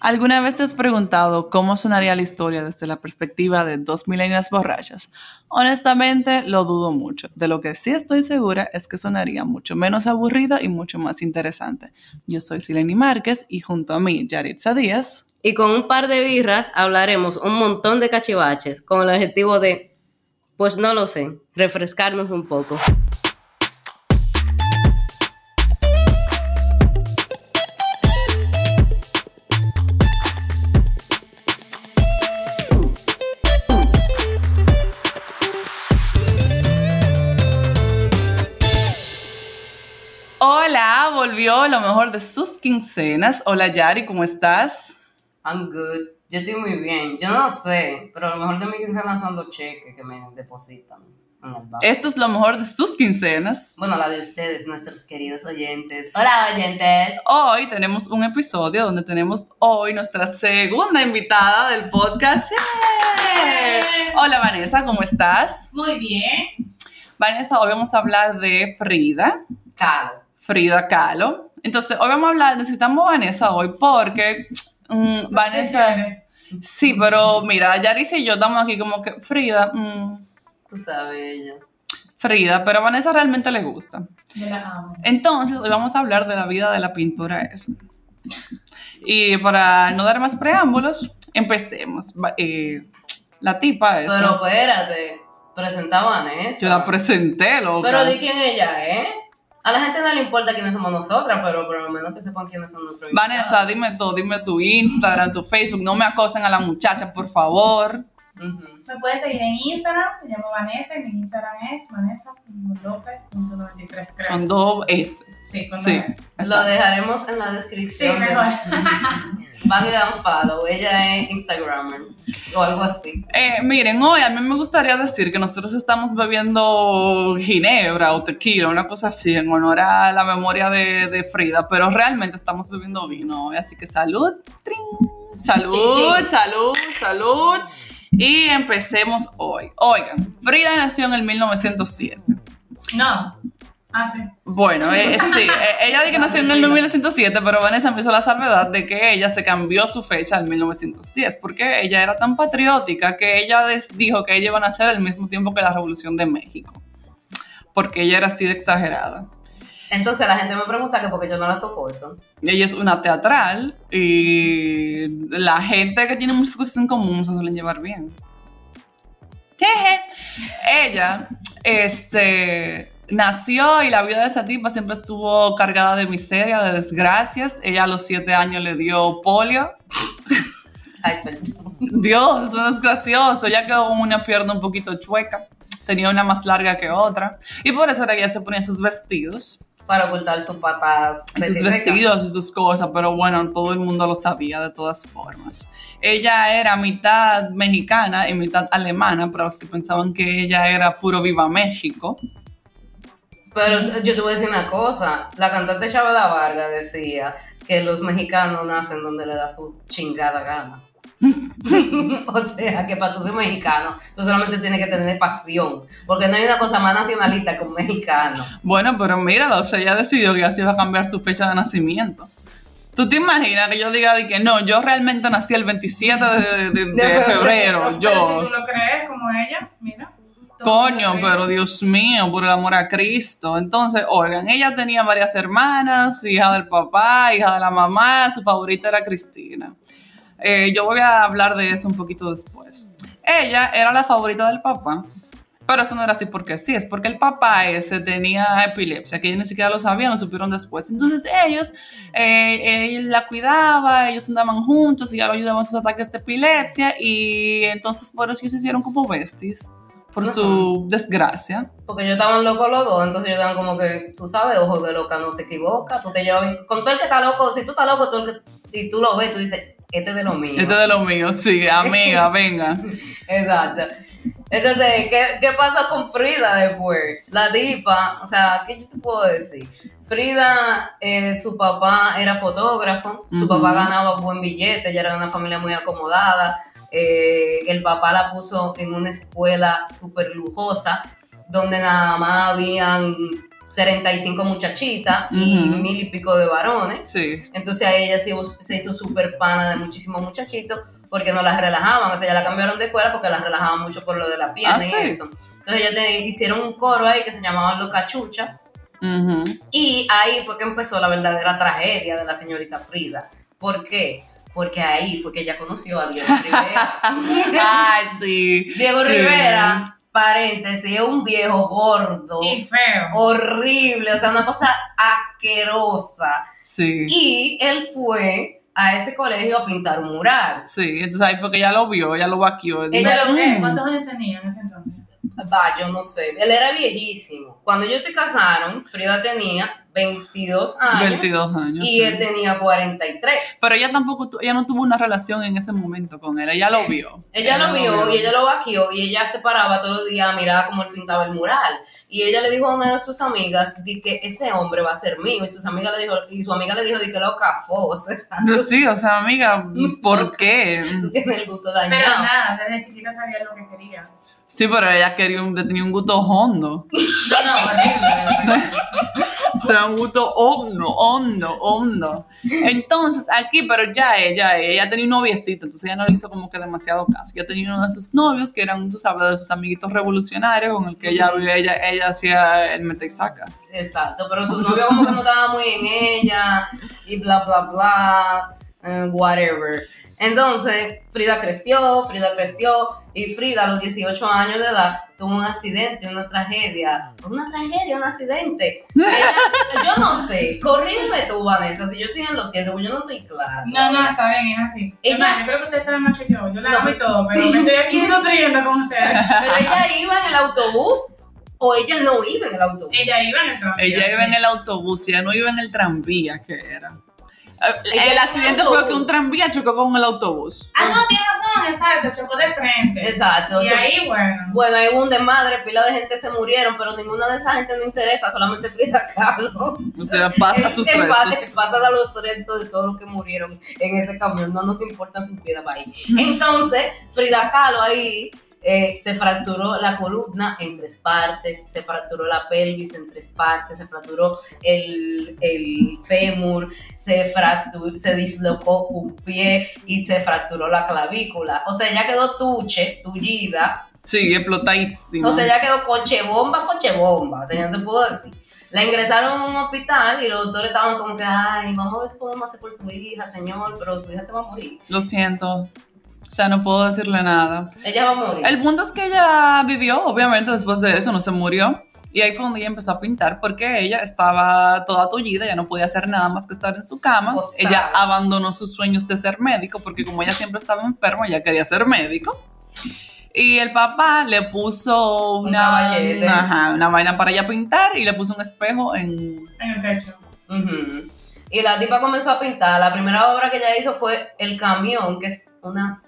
¿Alguna vez te has preguntado cómo sonaría la historia desde la perspectiva de dos milenias borrachas? Honestamente, lo dudo mucho. De lo que sí estoy segura es que sonaría mucho menos aburrida y mucho más interesante. Yo soy Sileni Márquez y junto a mí, Yaritza Díaz. Y con un par de birras hablaremos un montón de cachivaches con el objetivo de, pues no lo sé, refrescarnos un poco. Volvió lo mejor de sus quincenas. Hola Yari, ¿cómo estás? I'm good. Yo estoy muy bien. Yo no sé, pero lo mejor de mi quincena son los cheques que me depositan en el banco. Esto es lo mejor de sus quincenas. Bueno, la de ustedes, nuestros queridos oyentes. Hola, oyentes. Hoy tenemos un episodio donde tenemos hoy nuestra segunda invitada del podcast. ¡Yay! Hola Vanessa, ¿cómo estás? Muy bien. Vanessa, hoy vamos a hablar de Frida. Caro. Frida Kahlo. Entonces, hoy vamos a hablar, necesitamos a Vanessa hoy porque mm, Vanessa... Sí, pero mira, Yaris y yo estamos aquí como que Frida, mm, Tú sabes ella. Frida, pero a Vanessa realmente le gusta. Yo la amo. Entonces, hoy vamos a hablar de la vida de la pintora esa. Y para no dar más preámbulos, empecemos. Eh, la tipa esa, Pero espérate, presenta a Vanessa. yo la presenté, loca. Pero di quién ella es. A la gente no le importa quiénes somos nosotras, pero por lo menos que sepan quiénes son nuestros Vanessa, dime todo, dime tu Instagram, tu Facebook, no me acosen a la muchacha, por favor. Ujú. Me puedes seguir en Instagram, me llamo Vanessa y mi Instagram es vanessa.lopez.93, creo. Con dos S. Sí, con Sí. dos S. Lo dejaremos en la Sí, descripción. mejor. Van y dan follow. Ella es Instagrammer o algo así. Eh, miren, hoy a mí me gustaría decir que nosotros estamos bebiendo ginebra o tequila, una cosa así, en honor a la memoria de, de Frida, pero realmente estamos bebiendo vino hoy, así que salud, trin, salud, Chin, chin. salud, salud. Y empecemos hoy. Oigan, Frida nació en el 1907. No. Ah, sí. Bueno, eh, sí, eh, ella dice que nació en el 1907, pero Vanessa me hizo la salvedad de que ella se cambió su fecha al 1910, porque ella era tan patriótica que ella dijo que ella iba a nacer al mismo tiempo que la Revolución de México, porque ella era así de exagerada. Entonces la gente me pregunta que porque yo no la soporto. Ella es una teatral y la gente que tiene muchas cosas en común se suelen llevar bien. Jeje. Ella, este, nació y la vida de esa tipa siempre estuvo cargada de miseria, de desgracias. Ella a los siete años le dio polio. Ay, perdón. Dios, eso es gracioso. Ella quedó con una pierna un poquito chueca. Tenía una más larga que otra. Y por eso era que ella se ponía sus vestidos. Para ocultar sus patas. y sus vestidos y sus cosas, pero bueno, todo el mundo lo sabía de todas formas. Ella era mitad mexicana y mitad alemana, para los que pensaban que ella era puro viva México. Pero yo te voy a decir una cosa. La cantante Chabela Vargas decía que los mexicanos nacen donde le da su chingada gana. o sea, que para tú ser mexicano, tú solamente tienes que tener pasión. Porque no hay una cosa más nacionalista que un mexicano. Bueno, pero míralo, o sea, ella decidió que así iba a cambiar su fecha de nacimiento. ¿Tú te imaginas que yo diga de que no, yo realmente nací el 27 de, de- de febrero. febrero? Pero si Yo, tú lo crees como ella, mira. Coño, pero Dios mío, por el amor a Cristo. Entonces, oigan, ella tenía varias hermanas, hija del papá, hija de la mamá, su favorita era Cristina. Eh, yo voy a hablar de eso un poquito después. Ella era la favorita del papá, pero eso no era así porque sí, es porque el papá ese tenía epilepsia, que ellos ni siquiera lo sabían, lo supieron después. Entonces ellos, eh, él la cuidaba, ellos andaban juntos y ya lo ayudaban sus ataques de epilepsia y entonces por eso ellos se hicieron como besties, por su desgracia. Porque ellos estaban locos los dos, entonces ellos estaban como que, tú sabes, ojo de loca no se equivoca. Tú te llevas bien- con todo el que está loco, si tú estás loco tú y tú lo ves, tú dices, este es de lo mío. Este es de lo mío, sí, amiga, venga. Exacto. Entonces, ¿qué, ¿qué pasa con Frida después? La dipa, o sea, ¿qué yo te puedo decir? Frida, eh, su papá era fotógrafo, su papá ganaba buen billete, ella era una familia muy acomodada, eh, el papá la puso en una escuela súper lujosa, donde nada más habían 35 muchachitas y Ujú. mil y pico de varones. Sí. Entonces a ella se, se hizo súper pana de muchísimos muchachitos porque no las relajaban. O sea, ya la cambiaron de escuela porque las relajaban mucho por lo de la pierna Ah, y ¿sí? eso. Entonces ella te hicieron un coro ahí que se llamaban Los Cachuchas. Y ahí fue que empezó la verdadera tragedia de la señorita Frida. ¿Por qué? Porque ahí fue que ella conoció a Diego Rivera. Ay, sí. Diego Sí. Rivera, paréntesis, es un viejo gordo, Y feo. horrible, o sea, una cosa asquerosa. Sí. Y él fue a ese colegio a pintar un mural. Sí, entonces ahí fue que ella lo vio, ella lo vaqueó. Ella lo-. Mm. ¿Cuántos años tenía en ese entonces? Va, yo no sé. Él era viejísimo. Cuando ellos se casaron, Frida tenía 22 años 22 años. y sí. él tenía 43. Pero ella tampoco, tu- ella no tuvo una relación en ese momento con él, ella lo vio. Ella lo vio vio. y ella lo vaqueó y ella se paraba todos los días a mirar cómo él pintaba el mural. Y ella le dijo a una de sus amigas di que ese hombre va a ser mío. Y sus amigas le dijo, y su amiga le dijo di que lo cafó. O sea, No, sí, o sea, amiga, ¿por qué? tú tienes el gusto Pero dañado. nada, desde chiquita sabía lo que quería. Sí, pero ella quería un, tenía un gusto hondo. No, no, horrible. O sea, un gusto hondo, hondo, hondo. Entonces, aquí, pero ya ella, ella tenía un noviecito, entonces ella no le hizo como que demasiado caso. Ella tenía uno de sus novios que eran, tú sabes, de sus amiguitos revolucionarios con el que ella, ella, ella hacía el mete y saca. Exacto, pero su novio como que no estaba muy en ella y bla, bla, bla, eh, whatever. Entonces, Frida creció, Frida creció y Frida a los 18 años de edad tuvo un accidente, una tragedia. Una tragedia, un accidente. Ella- yo no sé, corríme tú, Vanessa, si yo estoy en los cielos, yo no estoy clara. No, no, está bien, es así. Ella- yo creo que ustedes saben más que yo. Yo la No. amo y todo, pero me estoy aquí nutriendo con ustedes. Pero ella iba en el autobús o ella no iba en el autobús. Ella iba en el tranvía. Ella iba en el autobús, ella no iba en el tranvía, que era. Eh, El en accidente fue que un tranvía chocó con el autobús. Ah, no, tienes razón, exacto, chocó de frente. Exacto. Y ahí, bueno. Bueno, hay un desmadre, pila de gente se murieron, pero ninguna de esa gente no interesa, solamente Frida Kahlo. O sea, pasa sus restos. Pasan a los restos de todos los que murieron en ese camión, no nos importan sus vidas para ahí. Entonces, Frida Kahlo ahí eh, se fracturó la columna en tres partes, se fracturó la pelvis en tres partes, se fracturó el, el fémur, se, fracturó, se dislocó un pie y se fracturó la clavícula. O sea, ya quedó tuche, tullida, Sí, explotadísimo. o sea, ya quedó coche bomba, coche bomba. O sea, no te puedo decir. La ingresaron a un hospital y los doctores estaban como que, ay, vamos a ver qué podemos hacer por su hija, señor, pero su hija se va a morir. Lo siento. O sea, no puedo decirle nada. Ella va a morir. El punto es que ella vivió, obviamente, después de eso, no se murió. Y ahí fue donde ella empezó a pintar porque ella estaba toda tullida, ya no podía hacer nada más que estar en su cama. Ella abandonó sus sueños de ser médico porque como ella siempre estaba enferma, ella quería ser médico. Y el papá le puso Un una, una, ajá, una vaina para ella pintar y le puso un espejo en... En el techo. Ujú. Y la tipa comenzó a pintar. La primera obra que ella hizo fue El Camión, que es una,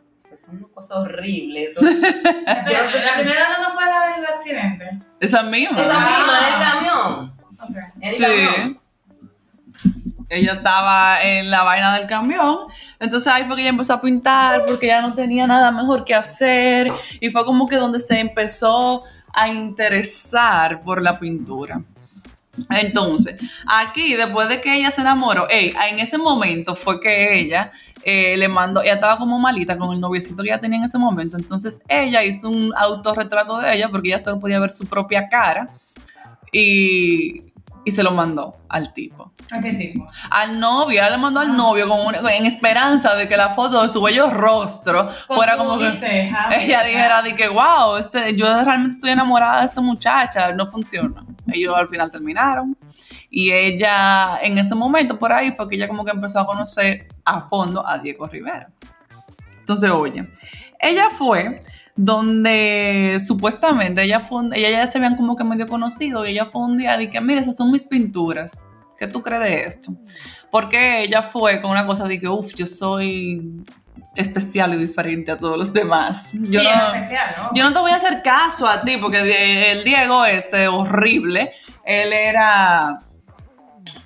es una cosa horrible. Eso. La primera no fue la del accidente. Esa misma. Esa misma, Ah. El Camión. Ok. El Sí. Camión. Ella estaba en la vaina del camión. Entonces ahí fue que ella empezó a pintar porque ya no tenía nada mejor que hacer. Y fue como que donde se empezó a interesar por la pintura. Entonces, aquí, después de que ella se enamoró, ey, en ese momento fue que ella eh, le mandó, ella estaba como malita con el noviecito que ella tenía en ese momento. Entonces, ella hizo un autorretrato de ella porque ella solo podía ver su propia cara. Y, y se lo mandó al tipo ¿A qué tipo? al novio, ella le mandó al novio con una- en esperanza de que la foto de su bello rostro Con fuera como que ceja, ella dijera de que wow, este, yo realmente estoy enamorada de esta muchacha, no funciona. Ellos al final terminaron y ella en ese momento por ahí fue que ella como que empezó a conocer a fondo a Diego Rivera. Entonces, oye, ella fue donde supuestamente ella fue, un- ella ya se habían como que medio conocido y ella fue un día de que, mira, esas son mis pinturas. ¿Qué tú crees de esto? Porque ella fue con una cosa de que, uff, yo soy especial y diferente a todos los demás. Yo Bien no, especial, ¿no? yo no te voy a hacer caso a ti porque el Diego ese horrible, él era...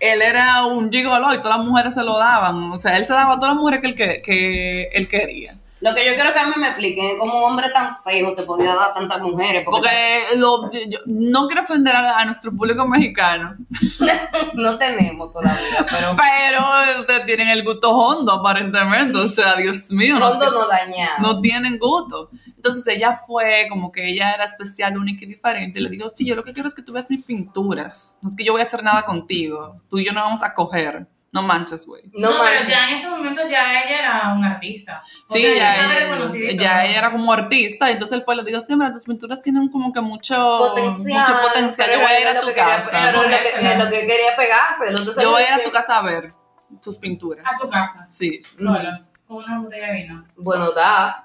Él era un gigolo y todas las mujeres se lo daban. O sea, él se daba a todas las mujeres que él, que, que él quería. Lo que yo quiero que a mí me expliquen es cómo un hombre tan feo se podía dar a tantas mujeres. Porque, Porque lo- yo- no quiero ofender a, a nuestro público mexicano, no tenemos todavía, pero pero ustedes tienen el gusto hondo aparentemente. O sea, Dios mío, no, pronto nos dañamos. no tienen gusto. Entonces ella fue como que ella era especial, única y diferente. Y le dijo, sí, yo lo que quiero es que tú veas mis pinturas. No es que yo voy a hacer nada contigo. Tú y yo no vamos a coger. No manches, güey. No, No, pero ya en ese momento ya ella era una artista. O Sí, sea, ya, ella, ya ella era como artista, y entonces el pueblo le dijo, sí, mira, tus pinturas tienen como que mucho Potencial. mucho potencial. Yo voy a ir a tu quería- casa. Lo que, es lo que quería pegárselo. Entonces Yo voy a ir a tu casa a ver tus pinturas. A su casa, Sí. sola, con una botella de vino. Bueno, da.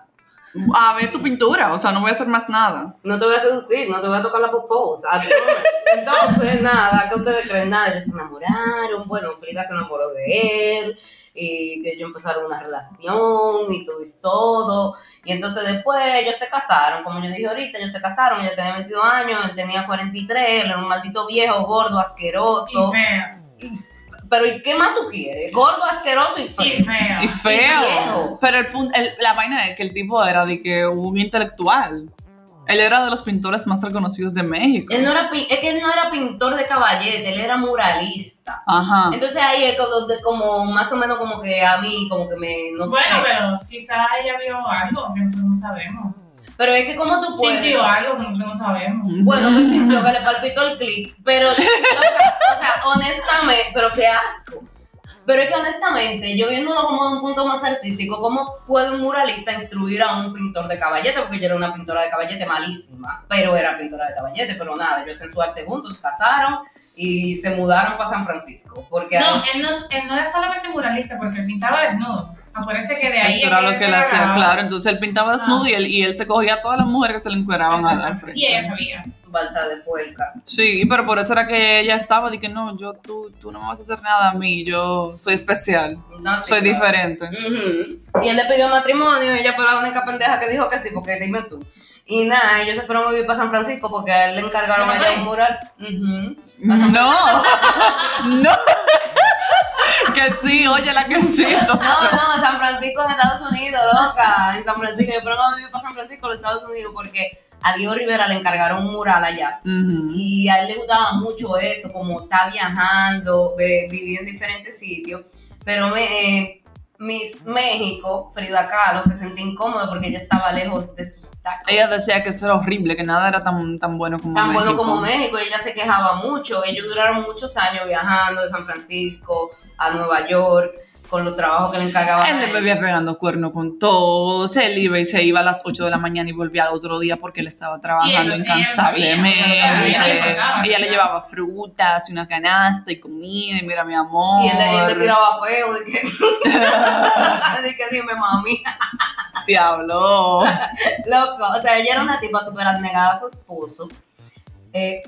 A ver tu pintura, o sea, no voy a hacer más nada. No te voy a seducir, no te voy a tocar la popó. Entonces, nada, ¿qué ustedes creen? Nada, ellos se enamoraron. Bueno, Frida se enamoró de él. Y que ellos empezaron una relación y todo es todo. Y entonces después ellos se casaron, como yo dije ahorita, ellos se casaron, ella tenía 22 años, él tenía 43, él era un maldito viejo, gordo, asqueroso. Y fea. Pero ¿y qué más tú quieres? Gordo, asqueroso y Y feo. Y feo. Pero el punto, el- la vaina es que el tipo era de que un intelectual. Él era de los pintores más reconocidos de México. Él no era, es que él no era pintor de caballete, él era muralista. Ajá. Entonces ahí es como, donde- como más o menos como que a mí, como que me, no Bueno, sé. pero quizá ella vio algo que nosotros no sabemos. Pero es que como tú puedes... Sintió algo que nosotros no sabemos. Bueno, que sintió que le palpitó el clic, pero, loca, o sea, honestamente, pero qué asco. Pero es que honestamente, yo viéndolo como de un punto más artístico, ¿cómo puede un muralista instruir a un pintor de caballete? Porque yo era una pintora de caballete malísima, pero era pintora de caballete, pero nada, ellos en su arte juntos se casaron y se mudaron para San Francisco. Porque No, ahí- él no, él no era solamente muralista porque pintaba desnudos. Acuérdense que de ahí Eso era lo que él hacía, claro. Entonces él pintaba desnudo Ah. y, él, y él se cogía a todas las mujeres que se le encueraban a la frente. Y ella sabía. balsa de puerca. Sí, pero por eso era que ella estaba, de que no, yo, tú, tú no me vas a hacer nada a mí, yo soy especial, No, sí, soy claro. diferente. Y él le pidió matrimonio y ella fue la única pendeja que dijo que sí, porque dime tú. Y nada, ellos se fueron a vivir para San Francisco porque a él le encargaron ¿De allá Mamey? un mural. No, no. Que sí, oye, la que sí. No, no, San Francisco en Estados Unidos, loca. En San Francisco, yo a vivir para San Francisco, en Estados Unidos, porque a Diego Rivera le encargaron un mural allá. Y a él le gustaba mucho eso, como está viajando, vivir en diferentes sitios. Pero me, eh, Miss México, Frida Kahlo, se sentía incómoda porque ella estaba lejos de sus tacos. Ella decía que eso era horrible, que nada era tan, tan bueno como tan México. bueno como México, ella se quejaba mucho. Ellos duraron muchos años viajando de San Francisco a Nueva York con los trabajos que le encargaban. Él le bebía pegando cuerno con todos, él iba y se iba a las 8 de la mañana y volvía al otro día porque él estaba trabajando incansablemente. ella Ella le llevaba frutas y una canasta y comida y mira mi amor. Y él, le tiraba peo, de que, de que dime mami, Diablo. loco, o sea, ella era una tipa súper abnegada a su esposo. Eh,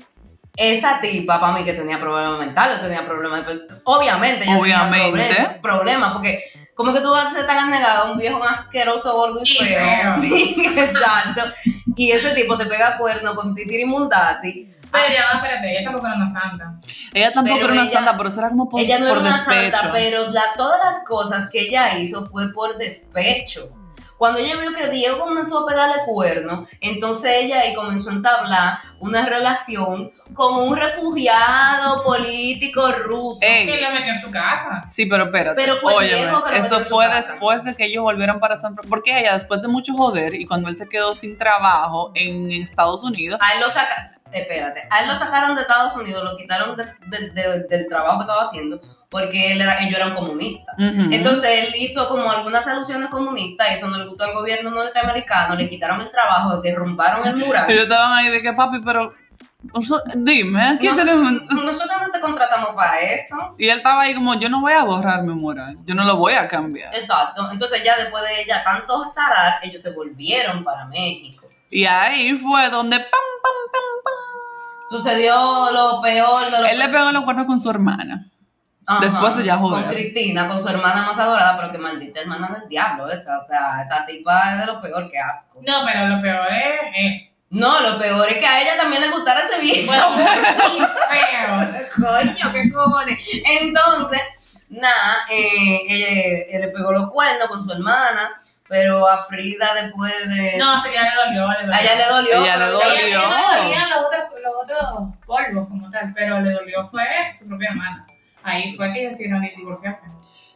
esa tipa, para mí, que tenía problemas mentales, tenía problemas de... Obviamente, ella Obviamente. tenía problemas, problemas, porque como que tú vas a ser tan abnegada a un viejo asqueroso, gordo y, Y feo. Exacto. Y ese tipo te pega cuerno con titiri mundati. Pero ya va, espérate, ella tampoco era una santa. Ella tampoco Pero era una ella- santa, pero eso era como por, ella no por era una despecho. santa, pero la- todas las cosas que ella hizo fue por despecho. Cuando ella vio que Diego comenzó a pegarle cuerno, entonces ella ahí comenzó a entablar una relación con un refugiado político ruso. Ey, Que lo metió en su casa. Sí, pero espérate. Pero fue óyeme, Diego que lo metió eso fue casa. después de que ellos volvieron para San Francisco. Porque ella, después de mucho joder, y cuando él se quedó sin trabajo en Estados Unidos, A él lo saca, espérate, a él lo sacaron de Estados Unidos, lo quitaron de- de- de- del trabajo que estaba haciendo, porque él era, ellos eran comunistas. ujú, Entonces él hizo como algunas alusiones comunistas, y eso no le gustó al gobierno norteamericano, le quitaron el trabajo, derrumbaron el mural. ellos estaban ahí de que, papi, pero. Dime, ¿quién Nos- tenemos? nosotros no te contratamos para eso. Y él estaba ahí como, yo no voy a borrar mi moral, yo no lo voy a cambiar. Exacto. Entonces ya después de ella tanto zarar, ellos se volvieron para México. Y ahí fue donde, pam, pam, pam, pam. Sucedió lo peor de lo Él le pegó los cuernos con su hermana. Ajá, después de ya joder. Con Cristina, con su hermana más adorada, pero que maldita hermana del diablo esta. O sea, esta tipa es de lo peor que asco. No, pero lo peor es él. No, lo peor es que a ella también le gustara ese viejo. Bueno, muy feo. Coño, qué cojones. Entonces, nada, eh, él, él le pegó los cuernos con su hermana, pero a Frida después de... No, a Frida le dolió, le dolió. a ella le dolió. Ella le dolió. ella, ella no le dolían los otros, los otros polvos como tal, pero le dolió fue su propia hermana. Ahí fue que decidieron divorciarse.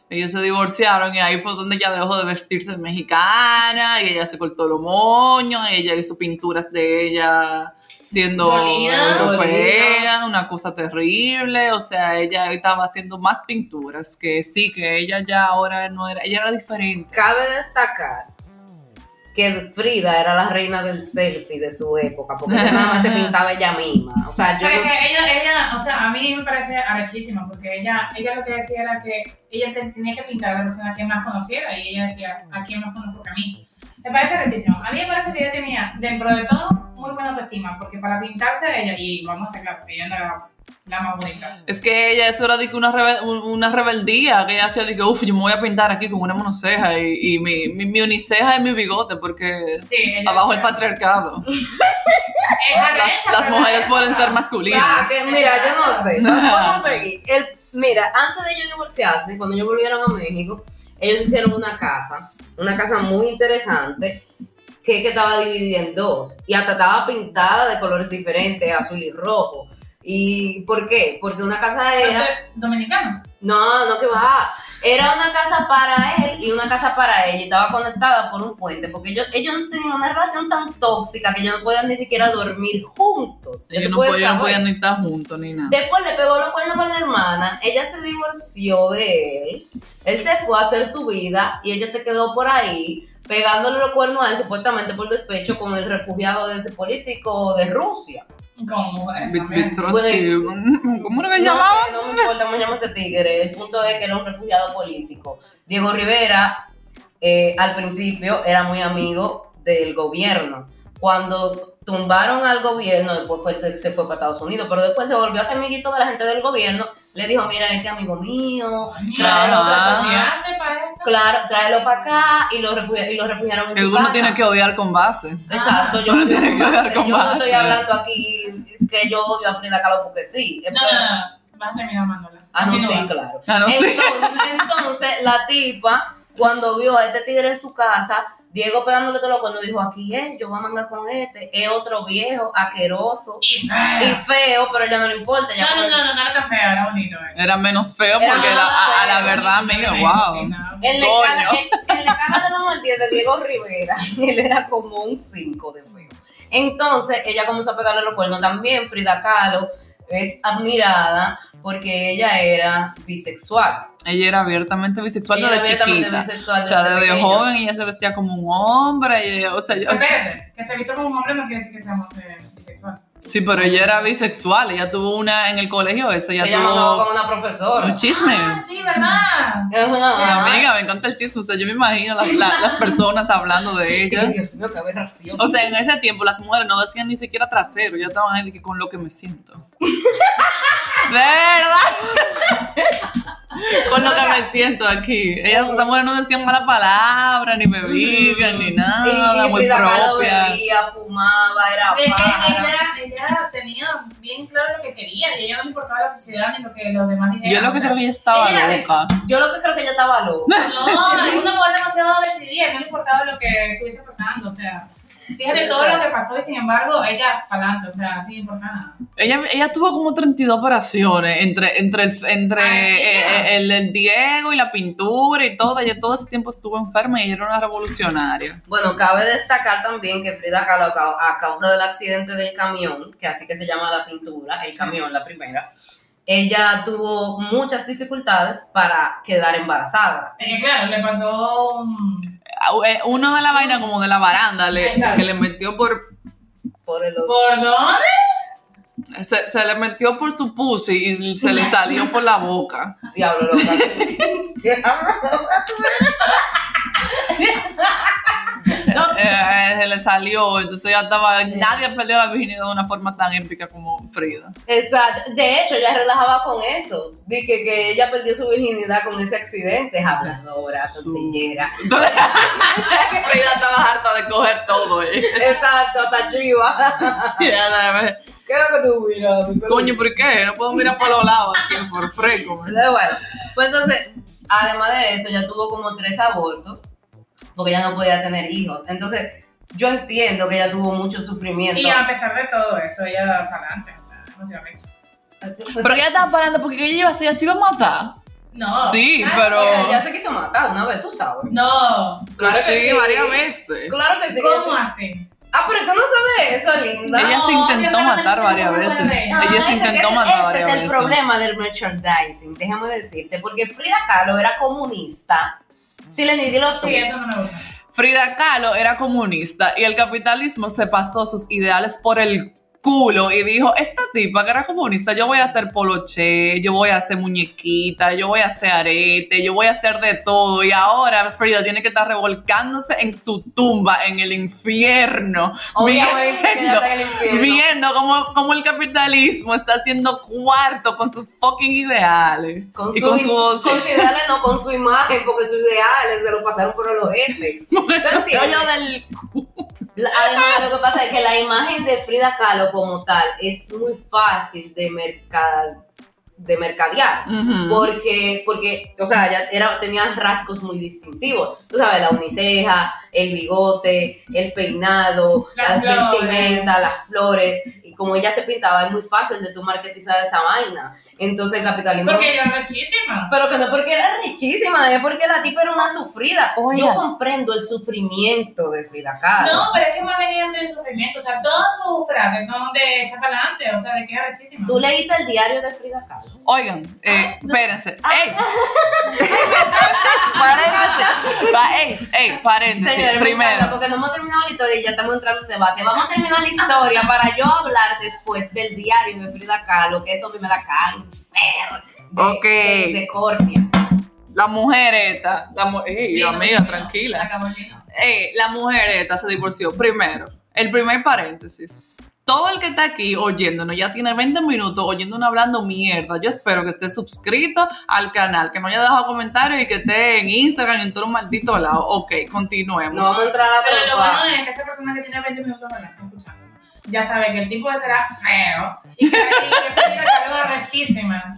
Ellos se divorciaron y ahí fue donde ella dejó de vestirse mexicana y ella se cortó los moños y ella hizo pinturas de ella siendo Dolida. europea, una cosa terrible, o sea, ella estaba haciendo más pinturas que sí, que ella ya ahora no era, ella era diferente. Cabe destacar que Frida era la reina del selfie de su época, porque ella nada más se pintaba ella misma. O sea, yo Pero es no- que ella, ella, o sea, a mí me parece arrechísimo, porque ella, ella lo que decía era que ella te- tenía que pintar a la persona que más conociera, y ella decía, ¿a quién más conozco que a mí? Me parece arrechísimo. A mí me parece que ella tenía, dentro de todo, muy buena autoestima, porque para pintarse ella, y vamos a estar claros, ella no era la más bonita. Es que ella, eso era de una, rebe- un- una rebeldía, que ella hacía de que, uff, yo me voy a pintar aquí con una monoceja y, y mi, mi, mi uniceja es mi bigote, porque Sí, abajo el patriarcado. Las, las mujeres es pueden ser masculinas. Ah, que mira, yo no sé. Vamos a seguir. El- mira, antes de ellos divorciarse, cuando ellos volvieron a México, ellos hicieron una casa, una casa muy interesante, que, estaba dividida en dos. Y hasta estaba pintada de colores diferentes, azul y rojo. ¿Y por qué? Porque una casa era. Dominicano. No, no que va. Era una casa para él y una casa para ella. Y estaba conectada por un puente. Porque ellos, ellos tenían una relación tan tóxica que ellos no podían ni siquiera dormir juntos. Ya Ellos no podían, no podían ni estar juntos ni nada. Después le pegó los cuernos con la hermana, ella se divorció de él, él se fue a hacer su vida y ella se quedó por ahí pegándole los cuernos a él supuestamente por despecho con el refugiado de ese político de Rusia. Como mujer. Vit- también. Vitrotsky, ¿cómo era que No llamaba? sé, no me importa cómo se llama ese tigre, el punto es que era un refugiado político. Diego Rivera eh, al principio era muy amigo del gobierno. Cuando tumbaron al gobierno, después fue, se, se fue para Estados Unidos, pero después se volvió a ser amiguito de la gente del gobierno. Le dijo, mira, este amigo mío, tráelo. Claro, tráelo para acá y lo, refugi- y lo refugiaron en uno tiene que odiar con base. Exacto, yo, Uno yo- tiene que hablar con yo no estoy hablando aquí que yo odio a Frida Kahlo porque sí. No, no, no. Vas a terminar amándola. Ah, no, sí, claro. Ah, no entonces, la tipa, cuando vio a este tigre en su casa, Diego pegándole todo lo cuando dijo, aquí es, yo voy a mandar con este, es otro viejo, asqueroso Y fea. y feo, pero ya no le importa. Ya No, no, no, no, no era tan fea, era bonito. eh. Era menos feo Era porque menos la- a, a la feo, verdad, bonito, wow. sí, no. En la escala, en, la escala de los Martínez de Diego Rivera, él era como un 5 de feo. Entonces, ella comenzó a pegarle los cuernos. También Frida Kahlo es admirada porque ella era bisexual. Ella era abiertamente bisexual Ella desde abiertamente chiquita. bisexual O sea, desde desde joven ella se vestía como un hombre. y- o sea, yo- Espérate, que se visto como un hombre no quiere decir que sea bisexual. Sí, pero ella era bisexual. Ella tuvo una en el colegio ese. Ella Ella tuvo con una profesora. un chisme. Ah, sí, ¿verdad? Ajá. Amiga, me encanta el chisme. O sea, yo me imagino las, la- las personas hablando de ella. Dios mío, qué aberración. O sea, en ese tiempo las mujeres no decían ni siquiera trasero. Ya estaban ahí con lo que me siento. ¿De verdad? con lo que me siento aquí. Ellas, esas mujeres no decían mala palabra, ni bebían, ni nada. y, y muy Frida Kahlo propia. bebía, fumaba, era Es que ella, ella tenía bien claro lo que quería y ella no le importaba la sociedad ni lo que los demás dijeran. Yo lo o que sea, creo que ella estaba ella era loca. Yo lo que creo que ella estaba loca. No, era una mujer demasiado decidida, no le importaba lo que estuviese pasando, o sea, fíjate todo lo que pasó y sin embargo ella para adelante, o sea, sin importar nada. Ella, ella tuvo como 32 operaciones entre, entre, el, entre el, el Diego y la pintura y todo. Ella todo ese tiempo estuvo enferma y ella era una revolucionaria. Bueno, cabe destacar también que Frida Kahlo, a causa del accidente del camión, que así que se llama la pintura, el camión, la primera, ella tuvo muchas dificultades para quedar embarazada. Claro, le pasó un... Eh, Uno de la vaina como de la baranda le, que le metió por Por el otro. ¿Por dónde? se, se le metió por su pussy y se le salió por la boca. Diablo, loca. Diablo, loca. Eh, se le salió, entonces ya estaba, nadie perdió la virginidad de una forma tan épica como Frida. Exacto. De hecho, ella relajaba con eso. De que, que ella perdió su virginidad con ese accidente. Habladora, tontillera. Entonces, Frida estaba harta de coger todo. eh. Exacto, hasta chiva. ¿Qué es lo que tú miras? mi Coño, ¿por qué? No puedo mirar por los lados por fresco. bueno, pues entonces, además de eso, ya tuvo como tres abortos porque ella no podía tener hijos. Entonces, yo entiendo que ella tuvo mucho sufrimiento. Y a pesar de todo eso, ella para adelante, o sea, no se arrecha. Pues, Pero ella estaba parando porque ella iba a hacer, se iba a matar. No. Sí, Ah, pero- o sea, ella se quiso matar una vez, tú sabes. No. Claro que sí, sí. varias veces. Claro que sí. ¿Cómo sí. así? Ah, pero tú no sabes eso, linda. Ella se intentó matar varias veces. Ah, Ella se ese- intentó ese- matar ese varias es el veces. problema del merchandising, déjame decirte, porque Frida Kahlo era comunista. Sí, Lenny, dilo tú. Sí, eso no me gusta. Frida Kahlo era comunista y el capitalismo se pasó sus ideales por el culo y dijo, esta tipa que era comunista, yo voy a hacer poloche, yo voy a hacer muñequita, yo voy a hacer arete, yo voy a hacer de todo y ahora Frida tiene que estar revolcándose en su tumba, en el infierno, Obviamente viendo, está en el infierno. viendo cómo, cómo el capitalismo está haciendo cuarto con sus fucking ideales Con y su, con su... con su ideales, no con su imagen, porque sus ideales se lo pasaron por el ojete. ¿Tú entiendes? Además, lo que pasa es que la imagen de Frida Kahlo como tal es muy fácil de, de mercadear. Porque, porque, o sea, ella era, tenía rasgos muy distintivos. Tú sabes, la uniceja, el bigote, el peinado, Las las, vestimentas, las flores. Y como ella se pintaba, es muy fácil de tu marketizar esa vaina. Entonces el capitalismo... Porque ella es rechísima. Pero que no es porque era richísima, es porque la tipa era una sufrida. Oiga. Yo comprendo el sufrimiento de Frida Kahlo. No, pero es que más venía del sufrimiento. O sea, todas sus frases son de echar para adelante. O sea, de que es rechísima. ¿Tú leíste el diario de Frida Kahlo? Oigan, eh, Ay, no. espérense. Ah. ¡Ey! paréntesis. Pa- ey, ey, paréntesis. Señores, me Primero. encanta, porque no hemos terminado la historia y ya estamos entrando en debate. Vamos a terminar la historia para yo hablar después del diario de Frida Kahlo, que eso a mí me da cáncer de. La mujer esta, la mu- ey, Vino, amiga, vino. tranquila. Ey, la mujer esta se divorció. Primero, el primer paréntesis. Todo el que está aquí oyéndonos ya tiene 20 minutos oyéndonos hablando mierda. Yo espero que esté suscrito al canal, que no haya dejado comentarios y que esté en Instagram y en todo un maldito lado. Ok, continuemos. No vamos a entrar a la Pero lo bueno es que esa persona que tiene 20 minutos hablando, escuchando, ya sabe que el tipo de será feo y que, que es rechísima.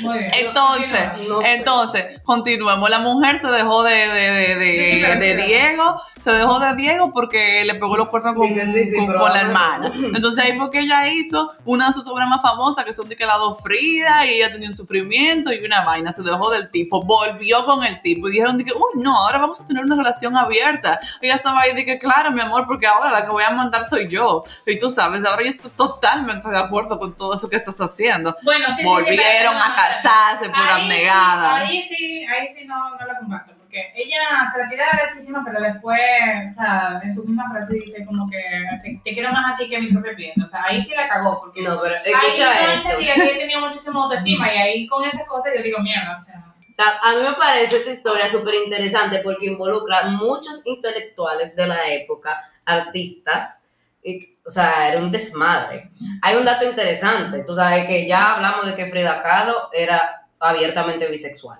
Muy bien. Entonces, No sé. entonces, continuemos. La mujer se dejó de, de, de, Sí, sí, de Diego, se dejó de Diego porque le pegó los cuernos con, Sí, con- con la hermana. Entonces ahí fue que ella hizo una de sus obras más famosas, que son de que la dos Frida, y ella tenía un sufrimiento y una vaina, se dejó del tipo, volvió con el tipo y dijeron de que, uy, no, ahora vamos a tener una relación abierta. Y ella estaba ahí de que, claro, mi amor, porque ahora la que voy a mandar soy yo. Y tú sabes, ahora yo estoy totalmente de acuerdo con todo eso que estás haciendo. Bueno, Volvieron a casarse por Ahí abnegada. Sí, ahí sí, ahí sí no, no la comparto, porque ella se la tira rechísima, pero después, o sea, en su misma frase dice como que te, te quiero más a ti que a mi propia piel. O sea, ahí sí la cagó, porque No, pero ahí yo entendía que ella tenía muchísima autoestima y ahí con esas cosas yo digo, mierda, o sea. O sea, a mí me parece esta historia súper interesante porque involucra muchos intelectuales de la época, artistas, y, o sea, era un desmadre. Hay un dato interesante, tú sabes que ya hablamos de que Frida Kahlo era abiertamente bisexual.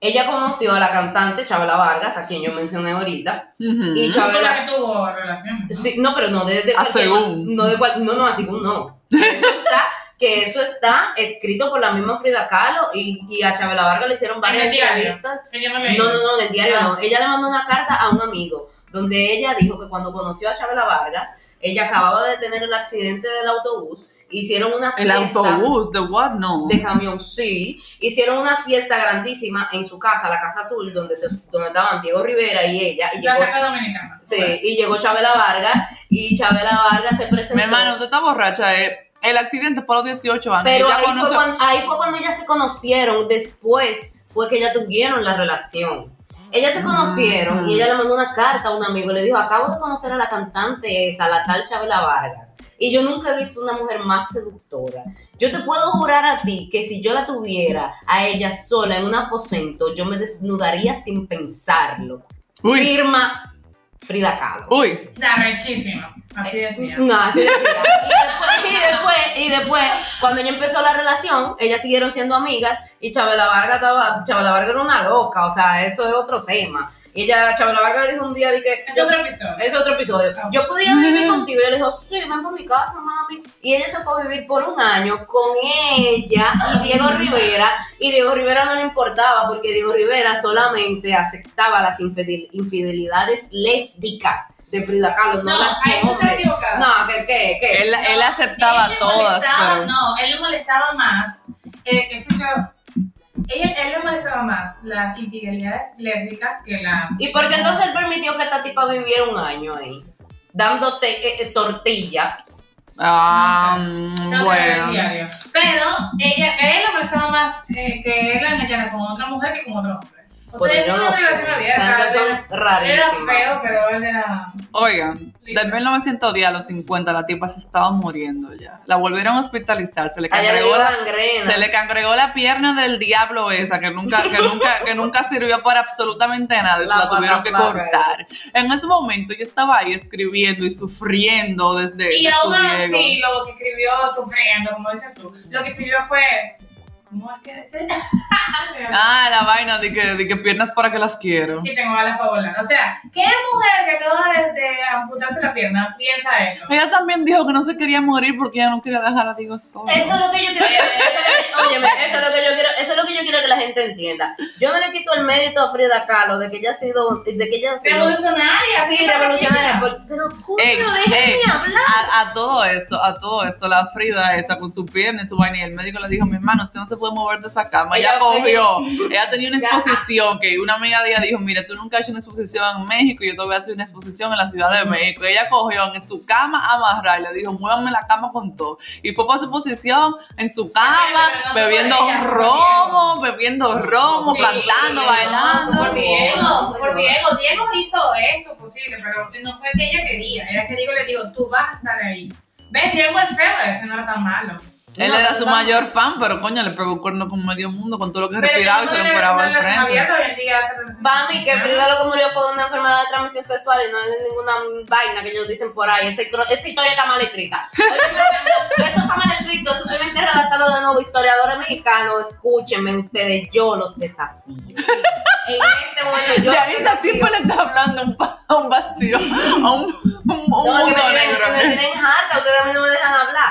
Ella conoció a la cantante Chabela Vargas, a quien yo mencioné ahorita, Ujú. y Fue Chabela... la que tuvo relaciones. ¿no? Sí, no, pero no de, de A cualquier- según. No, de cual- no, no, a según no. Que Eso está, que eso está escrito por la misma Frida Kahlo y, y a Chabela Vargas le hicieron varias En el diario. entrevistas. No. No, no, no, en el diario Ah. no. Ella le mandó una carta a un amigo donde ella dijo que cuando conoció a Chabela Vargas, ella acababa de tener el accidente del autobús, hicieron una El fiesta autobús, ¿de what? No. de camión, sí, hicieron una fiesta grandísima en su casa, la Casa Azul, donde, se, donde estaban Diego Rivera y ella, y La llegó, casa dominicana. sí, y llegó Chabela Vargas, y Chabela Vargas se presentó. Mi hermano, usted está borracha. eh. El accidente fue a los 18 años. Pero ahí fue, conoció- cuando, ahí fue cuando ellas se conocieron, después fue que ellas tuvieron la relación. Ellas se Ah. conocieron y ella le mandó una carta a un amigo y le dijo, acabo de conocer a la cantante esa, la tal Chabela Vargas, y yo nunca he visto una mujer más seductora. Yo te puedo jurar a ti que si yo la tuviera a ella sola en un aposento, yo me desnudaría sin pensarlo. Uy, Firma Frida Kahlo. uy. La rechísima. Así decía. No, así decía. Y después, y después, y después, cuando ella empezó la relación, ellas siguieron siendo amigas y Chabela Vargas estaba, Chabela Vargas era una loca, o sea, eso es otro tema. Y ella, Chabela Vargas le dijo un día, de que... Es yo- otro episodio. es otro episodio. Yo podía vivir contigo. Y ella le dijo, sí, ven para mi casa, mami. Y ella se fue a vivir por un año con ella y Diego Rivera. Y Diego Rivera no le importaba porque Diego Rivera solamente aceptaba las infidel- infidelidades lésbicas de Frida Kahlo, no, No, las ahí tú estás hombre. equivocada. No, que, que, que. Él, aceptaba él todas, pero. No, él le molestaba más. Eh, eso yo. Él, él le molestaba más las infidelidades lésbicas que las. ¿Y por qué entonces él permitió que esta tipa viviera un año ahí? Dándote eh, eh, tortilla. Ah, No mm, que ver el bueno. diario. Pero ella, él le molestaba más eh, que él la engañara con otra mujer que con otro hombre. O sea, yo no una relación abierta. Son era- Él era rarísimas. feo, pero él era. Oigan, del 1910 a los 50 la tipa se estaba muriendo ya. La volvieron a hospitalizar, se le cangregó la, se le cangregó la pierna del diablo esa que nunca, que nunca, que nunca sirvió para absolutamente nada y se La la tuvieron que cortar. En ese momento yo estaba ahí escribiendo y sufriendo desde Y de aún así, lo que escribió sufriendo, como dices tú, lo que escribió fue. ¿Cómo es que dice? Ah, la vaina de que, de que piernas para que las quiero. Sí, tengo balas para volar. O sea, ¿qué mujer que acaba de, de amputarse la pierna piensa eso? Ella también dijo que no se quería morir porque ella no quería dejar a Diego solo. Eso es lo que yo quiero. eso es lo que- óyeme, eso es lo que yo quiero. Eso es lo que yo quiero que la gente entienda. Yo no le quito el mérito a Frida Kahlo de que ella ha sido, de que ella ha sido. Revolucionaria, Sí, revolucionaria. Pero, Ex, déjenme hablar. A, a todo esto, a todo esto, la Frida esa con su pierna y su vaina, y el médico le dijo, mi hermano, usted no se puede mover de esa cama. Ella, Ella- cogió, ella tenía una exposición que una amiga de ella dijo, mira, tú nunca has hecho una exposición en México y yo te voy a hacer una exposición en la Ciudad de México. Ella cogió en su cama amarrar y le dijo, muévanme la cama con todo. Y fue para su exposición en su cama, fue bebiendo ella, fue romo, bebiendo romo, Sí, cantando, bailando. Por Diego, por. Diego. Diego hizo eso posible, pero no fue que ella quería. Era que Diego le dijo, tú vas a estar ahí. ¿Ves? Diego el feo, ese no era tan malo. Él No, era su no. mayor fan, pero coño, le pegó cuerno con medio mundo, con todo lo que Pero respiraba y se lo una al frente. mí, que. Frida lo que murió fue de una enfermedad de transmisión sexual y no es ninguna vaina que ellos dicen por ahí. Esa historia está mal escrita. Oye, eso está mal escrito, eso tienen que redactarlo de nuevo. Historiadores mexicanos, escúchenme ustedes, yo los desafío. En este momento yo Yarisa siempre le está hablando a un, pa- a un vacío, a un, un- un No, que me mundo tienen, negro. me tienen harta, ustedes a mí no me dejan hablar.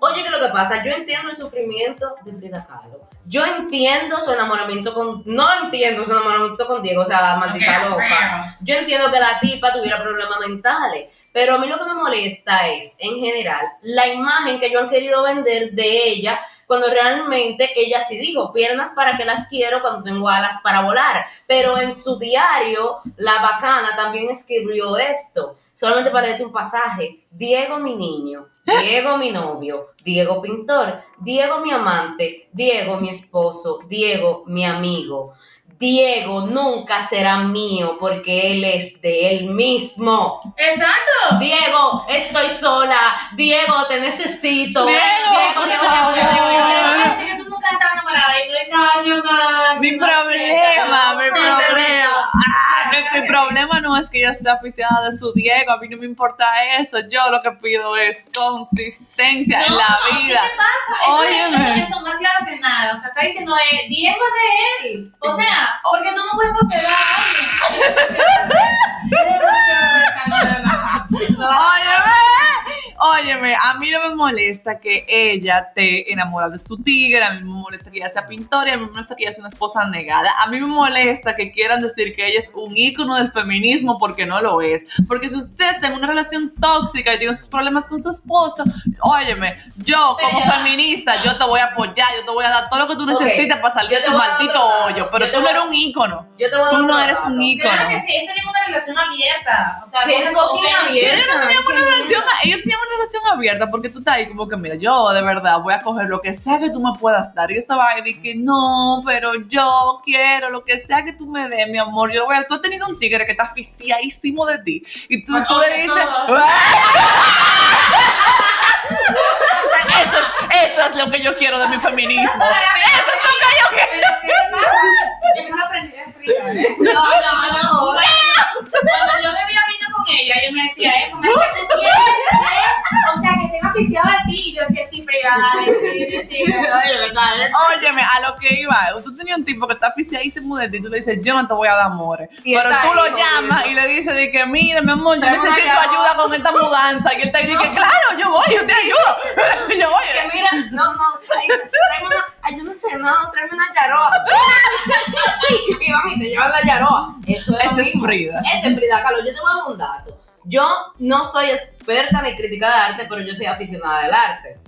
Oye, ¿qué es lo que pasa? Yo entiendo el sufrimiento de Frida Kahlo. Yo entiendo su enamoramiento con... No entiendo su enamoramiento con Diego, o sea, maldita loca. Yo entiendo que la tipa tuviera problemas mentales, pero a mí lo que me molesta es, en general, la imagen que ellos han querido vender de ella cuando realmente ella sí dijo, piernas para que las quiero cuando tengo alas para volar. Pero en su diario, la bacana también escribió esto. Solamente para darte un pasaje. Diego mi niño, Diego mi novio, Diego pintor, Diego mi amante, Diego mi esposo, Diego mi amigo. Diego nunca será mío porque él es de él mismo. Exacto. Diego, estoy sola. Diego, te necesito. Diego, Diego, por Diego, Diego, Diego, Diego, favor. Diego. Estás enamorada y tú dices, ay, mi amor. Mi no problema, mi no, problema. Ah, Mi, mi problema no es que ella esté aficionada de su Diego, a mí no me importa eso. Yo lo que pido es consistencia en la vida. ¿Qué te pasa? Eso, Óyeme. eso, eso más claro que nada. O sea, está diciendo, eh, Diego es de él. O sea, porque tú no puedes poseer a alguien. No, no, no. Óyeme, óyeme, a mí no me molesta que ella te enamora de su tigre, a mí me molesta que ella sea pintora, a mí me molesta que ella sea una esposa negada, a mí me molesta que quieran decir que ella es un ícono del feminismo porque no lo es, porque si usted en una relación tóxica y tiene sus problemas con su esposo, óyeme, yo como Pero feminista, yo te voy a apoyar, yo te voy a dar todo lo que tú necesitas para salir de tu maldito hoyo, yo pero tú no eres un ícono. Yo te voy a Tú no eres un ícono. Claro que sí, ellos tenían una relación abierta. O sea, cosas es que- abierta. Ellos no tenían qué una relación, ellos tenían una relación abierta porque tú estás ahí como que, mira, yo de verdad voy a coger lo que sea que tú me puedas dar. Y yo estaba ahí de que no, pero yo quiero lo que sea que tú me des, mi amor. Yo voy a... Tú has tenido un tigre que está aficiadísimo de ti y tú, Bueno, tú le dices... todo. Eso es, eso es lo que yo quiero de mi feminismo. Eso es lo que yo quiero. Lo aprendí de Frida, ¿eh? No, no, no, no. Cuando yo bebía vino con ella, ella me decía eso, me decía, tú quieres, ¿eh? o sea, que estén aficiados a ti. Y yo decía, sí, pero sí, sí, sí. ¿verdad? ¿eh? Óyeme, a lo que iba, tú tenías un tipo que está aficiadísimo de ti y tú le dices, yo no te voy a dar amores. Pero tú lo llamas y le dices de que, mire, mi amor, yo necesito llave". ayuda con esta mudanza. Y él te dice claro, yo voy, yo te ayudo. yo voy. Que mira, no, no, tráeme una, ay, yo no sé, no, tráeme una yaroa. Sí, sí, sí, y van y te llevan la yaroa. Eso es. Frida. Ese es Frida Kahlo. Yo te voy a dar un dato. Yo no soy experta ni crítica de arte, pero yo soy aficionada del arte.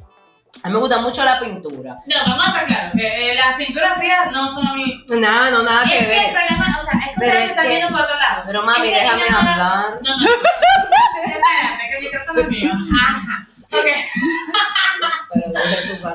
A mí me gusta mucho la pintura. No, vamos a estar claros que eh, las pinturas frías no son mi. Nada, no, nada Es que que el problema, o sea, es que Pero es están que- viendo por otro lado. Pero mami, Es que déjame no la- hablar. No, no. Espérate, que el micrófono es mío. Ajá. Ok. Pero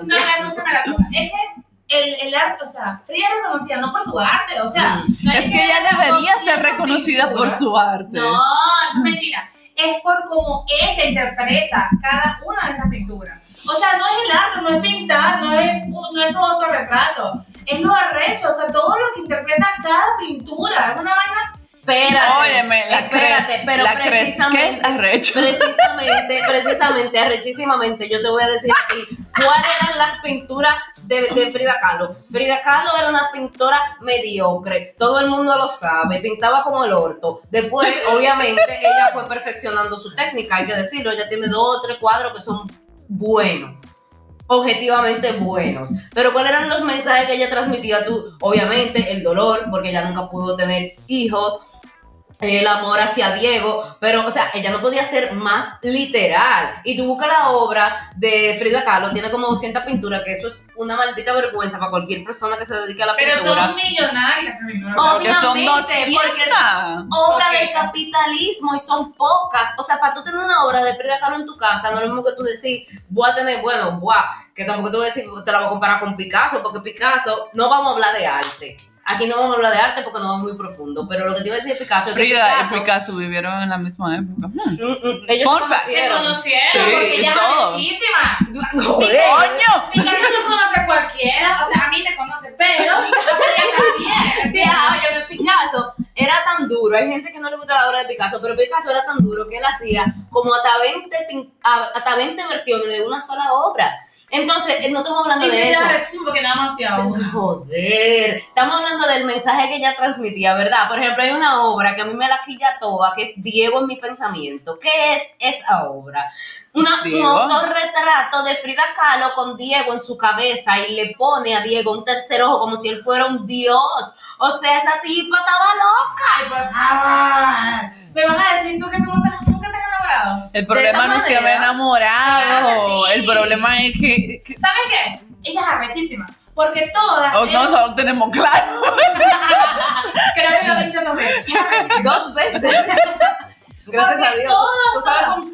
No, escúchame la cosa. Es que el, el arte, o sea, Frida es reconocida no por su arte, o sea. Mm. no Es que ella debería ser 200 reconocida por su arte. No, eso es mentira. Es por cómo ella interpreta cada una de esas pinturas. O sea, no es el arte, no es pintar, no es, no es un autorretrato. Es lo arrecho, o sea, todo lo que interpreta cada pintura. Es una vaina. Espérate. Óyeme, la espérate, cres, pero la cres, ¿qué es precisamente, arrecho? precisamente, precisamente, arrechísimamente, yo te voy a decir aquí cuáles eran las pinturas de, de Frida Kahlo. Frida Kahlo era una pintora mediocre, todo el mundo lo sabe, pintaba como el orto. Después, obviamente, ella fue perfeccionando su técnica, hay que decirlo, ella tiene dos o tres cuadros que son buenos. Objetivamente buenos. Pero ¿cuáles eran los mensajes que ella transmitía tú? Obviamente el dolor, porque ella nunca pudo tener hijos, el amor hacia Diego, pero, o sea, ella no podía ser más literal. Y tú buscas la obra de Frida Kahlo, tiene como 200 pinturas, que eso es una maldita vergüenza para cualquier persona que se dedique a la Pero pintura. son millonarias. Que son obviamente, 200. porque eso obra Ok. del capitalismo y son pocas. O sea, para tú tener una obra de Frida Kahlo en tu casa, no es lo mismo que tú decir, voy a tener, bueno, buah, que tampoco te voy a decir, te la voy a comparar con Picasso, porque Picasso, no vamos a hablar de arte. Aquí no vamos a hablar de arte porque no es muy profundo, pero lo que te iba a decir de Picasso es que Frida y Picasso, Picasso vivieron en la misma época. Hmm. Mm, mm, ellos Fun se fact. Se conocieron. Sí, porque ella es. Joder. ¡Coño! Picasso no conoce a cualquiera, o sea, a mí me conoce, pero también. Tía, oye, Picasso era tan duro. Hay gente que no le gusta la obra de Picasso, pero Picasso era tan duro que él hacía como hasta 20, pin- a- hasta 20 versiones de una sola obra. Entonces, eh, no estamos hablando Y de eso. porque nada demasiado. Joder, estamos hablando del mensaje que ella transmitía, ¿verdad? Por ejemplo, hay una obra que a mí me la quilla toda, que es Diego en mi pensamiento. ¿Qué es esa obra? Una, un autorretrato de Frida Kahlo con Diego en su cabeza y le pone a Diego un tercer ojo como si él fuera un dios. O sea, esa tipa estaba loca. Ay, por favor. Me vas a decir tú que tú no has enamorado. El problema no es que me he enamorado. Claro sí. El problema es que. que- ¿Sabes qué? Ella es arrechísima. Porque todas. o ella- no, solo tenemos claro. Creo que lo he dicho dos veces. Dos veces. Gracias a Porque Dios. todas, Tú sabes.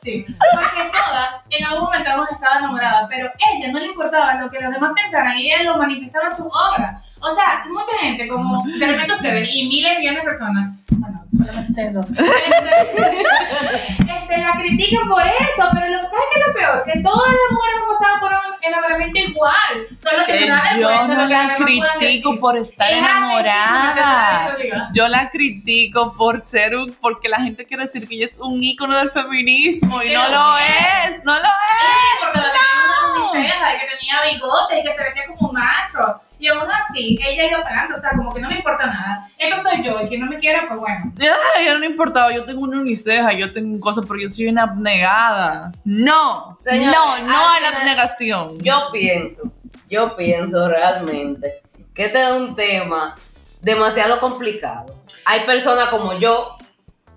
Sí, porque todas en algún momento hemos estado enamoradas, pero a ella no le importaba lo que los demás pensaran y ella lo manifestaba en su obra. O sea, mucha gente, como de repente ustedes y miles y millones de personas, bueno, solamente ustedes dos, este, la critican por eso, pero lo, ¿sabes qué es lo peor? Que todas las mujeres hemos pasado por un enamoramiento igual, solo que, Que me da yo no la critico por estar Es enamorada. Yo la critico por ser un, porque la gente quiere decir que ella es un ícono del feminismo y no lo es. es, no lo es. Sí, porque la tenía una uniceja y que tenía bigote y que se vestía como un macho. Y aún así, ella iba pagando, o sea, como que no me importa nada. Esto soy yo, y quien no me quiera, pues bueno. Ay, ya no importaba, yo tengo una uniceja, yo tengo cosas, pero yo soy una abnegada. No, Señores, no, no a la abnegación. Yo pienso, yo pienso realmente que este es un tema demasiado complicado. Hay personas como yo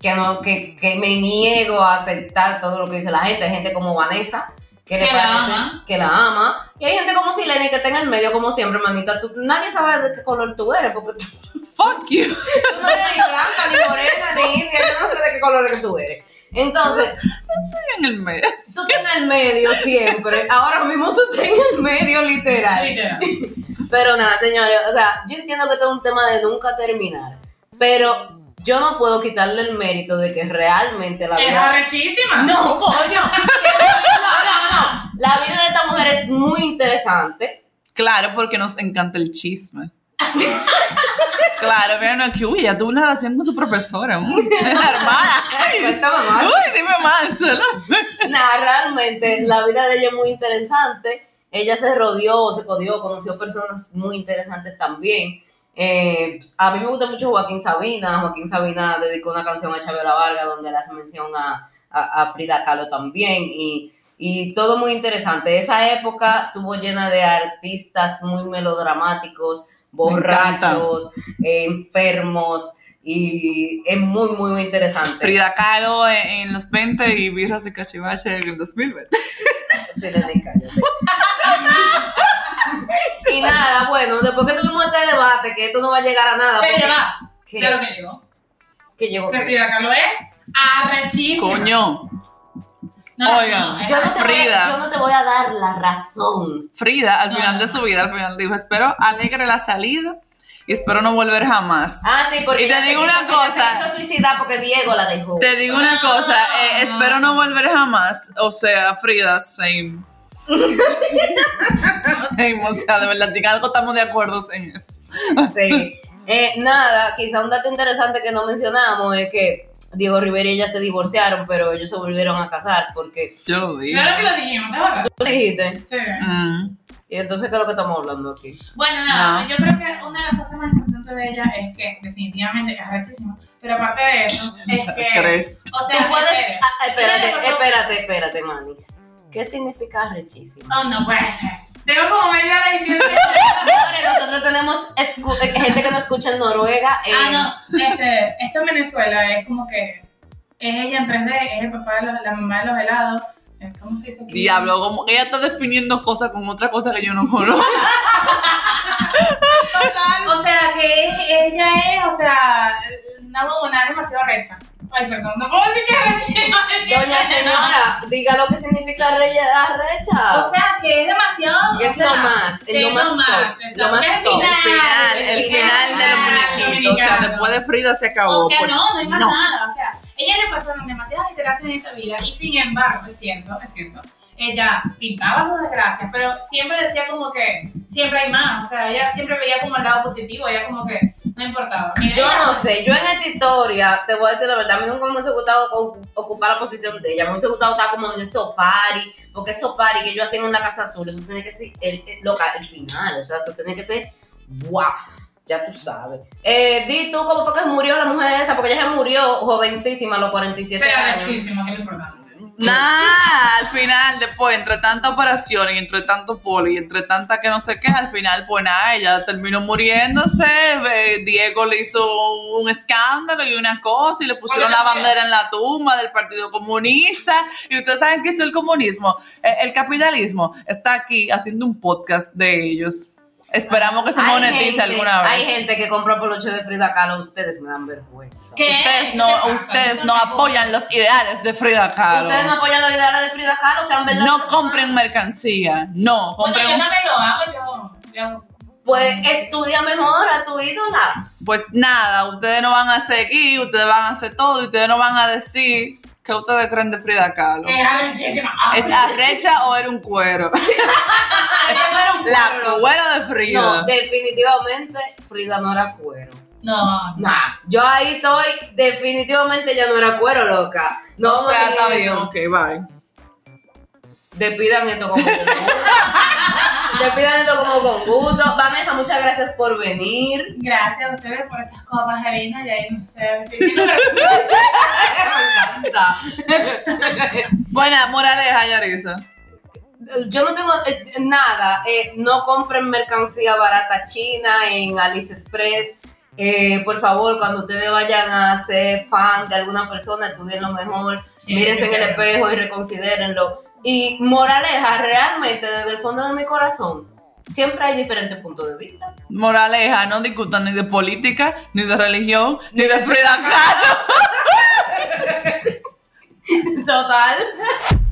que, no, que, que me niego a aceptar todo lo que dice la gente. Hay gente como Vanessa que, le Que la ama. que la ama. Y hay gente como Silene que está en el medio, como siempre, manita. Tú- nadie sabe de qué color tú eres, porque tú, Fuck you. tú no eres ni blanca, ni morena, ni india. Yo no sé de qué color que tú eres. Entonces, en el medio. tú estás en el medio siempre. Ahora mismo tú estás en el medio, literal. Literal. Pero nada, señores, o sea, yo entiendo que esto es un tema de nunca terminar, pero yo no puedo quitarle el mérito de que realmente la Es vida... arrechísima. No, coño, no, no, no, la vida de esta mujer es muy interesante. Claro, porque nos encanta el chisme. Claro, vean aquí, uy, ella tuvo una relación con su profesora. mm, hermana. Cuéntame más. Uy, dime más. Nada, realmente la vida de ella es muy interesante. Ella se rodeó, se codió, conoció personas muy interesantes también. Eh, a mí me gusta mucho Joaquín Sabina. Joaquín Sabina dedicó una canción a Chabela Varga donde le hace mención a, a- a Frida Kahlo también. Y, y todo muy interesante. Esa época tuvo llena de artistas muy melodramáticos, borrachos, eh, enfermos. Y es muy, muy, muy interesante. Frida Kahlo en, en los 20 y Birras de Cachivache en el 2020. Sí, cállate. y nada, bueno, después que tuvimos este debate, que esto no va a llegar a nada. Pero porque- ya va. ¿Qué? Claro que llegó. que llegó. Que Frida Kahlo es arrechísima. Coño. No, Oigan, no, Yo no, te voy Frida. a, yo no te voy a dar la razón. Frida, al No, final no, de su vida, al final dijo, espero alegre la salida y espero no volver jamás. Ah, sí, porque Y te digo una cosa. Se suicidar porque Diego la dejó. Te digo una No, cosa, eh, no. espero no volver jamás. O sea, Frida, same. Same, o sea, de verdad, si algo estamos de acuerdo en eso. Sí. Eh, nada, quizá un dato interesante que no mencionamos es que Diego Rivera y ella se divorciaron, pero ellos se volvieron a casar porque Yo lo digo. Claro que lo dijimos, ¿de verdad? tú dijiste. Sí. Mm. Y entonces, ¿qué es lo que estamos hablando aquí? Bueno, nada, No. yo creo que una de las cosas más importantes de ella es que definitivamente es arrechísima. Pero aparte de eso, es que. ¿Crees? O sea, Tú puedes. ah, espérate, espérate, espérate, Manis. ¿Qué significa rechísimo? Oh, no puede ser. Tengo como media hora diciendo que. Nosotros tenemos gente que nos escucha en Noruega. eh, Ah, no. Este, esto en Venezuela es como que. Es ella en 3D, es el papá de los- la mamá de los helados. Eh, ¿Cómo se dice aquí? Diablo, como ella está definiendo cosas con otra cosa que yo no conozco. O sea, que ella es, o sea, una bobona demasiado recha. Ay, perdón, no puedo decir que es recha. Doña señora, diga lo que significa re- arrecha. O sea, que es demasiado. es o sea, lo más, que es lo más, top, exacto, lo más que es top. final, final, el el final de los final, muñequitos. O sea, después de Frida se acabó. O sea, pues, no, no hay más nada. O sea, ella le pasaron demasiadas desgracias en esta vida y sin embargo, es cierto, es cierto, ella pintaba sus desgracias, pero siempre decía como que siempre hay más. O sea, ella siempre veía como el lado positivo, ella como que no importaba. Mira, Yo no sé, yo en esta historia, te voy a decir la verdad, a mí nunca me hubiese gustado ocupar la posición de ella, me hubiese gustado estar como en esos party, porque esos party que yo hacía en la Casa Azul, eso tiene que ser el, el, loca, el final, o sea, eso tiene que ser, wow, ya tú sabes. Eh, di tú cómo fue que murió la mujer esa, porque ella se murió jovencísima a los 47 Pero años. rechísimo, que es lo importante. Nada, al final, después, entre tanta operación y entre tanto poli y entre tanta que no sé qué, al final, pues nada, ella terminó muriéndose. Diego le hizo un escándalo y una cosa y le pusieron ¿Cuál la bandera en la tumba del Partido Comunista. Y ustedes saben que es el comunismo. Eh, El capitalismo está aquí haciendo un podcast de ellos. Esperamos que se Hay monetice gente- alguna vez. Hay gente que compra peluche de Frida Kahlo, ustedes me dan vergüenza. ¿Qué? Ustedes ¿Qué no, ustedes no apoyan los ideales de Frida Kahlo. Ustedes no apoyan los ideales de Frida Kahlo, sean verdad. No compren mercancía, no, Bueno, compren yo también lo hago, yo. yo Pues estudia mejor a tu ídola. Pues nada, ustedes no van a seguir, ustedes van a hacer todo y ustedes no van a decir que ustedes creen de Frida Kahlo. es arrechísima. Ah, ¿Es arrecha o era un cuero? La cuero. de Frida. No, definitivamente Frida no era cuero. No, Nah, yo ahí estoy, definitivamente ya no era cuero, loca. No o sea, a está bien, ok, bye. Despidan esto como con gusto. Despidan esto como con gusto. Vanessa, muchas gracias por venir. Gracias a ustedes por estas copas de vino. Y ahí no sé, estoy Me encanta. Buena, moraleja, Yarisa. Yo no tengo eh, nada. eh, no compren mercancía barata china en Alice Express. Eh, por favor, cuando ustedes vayan a ser fan de alguna persona, estudien lo mejor. Sí, mírense en el espejo y reconsidérenlo. Y moraleja, realmente, desde el fondo de mi corazón, siempre hay diferentes puntos de vista. Moraleja, no discutan ni de política, ni de religión, ni de Frida Kahlo. Total.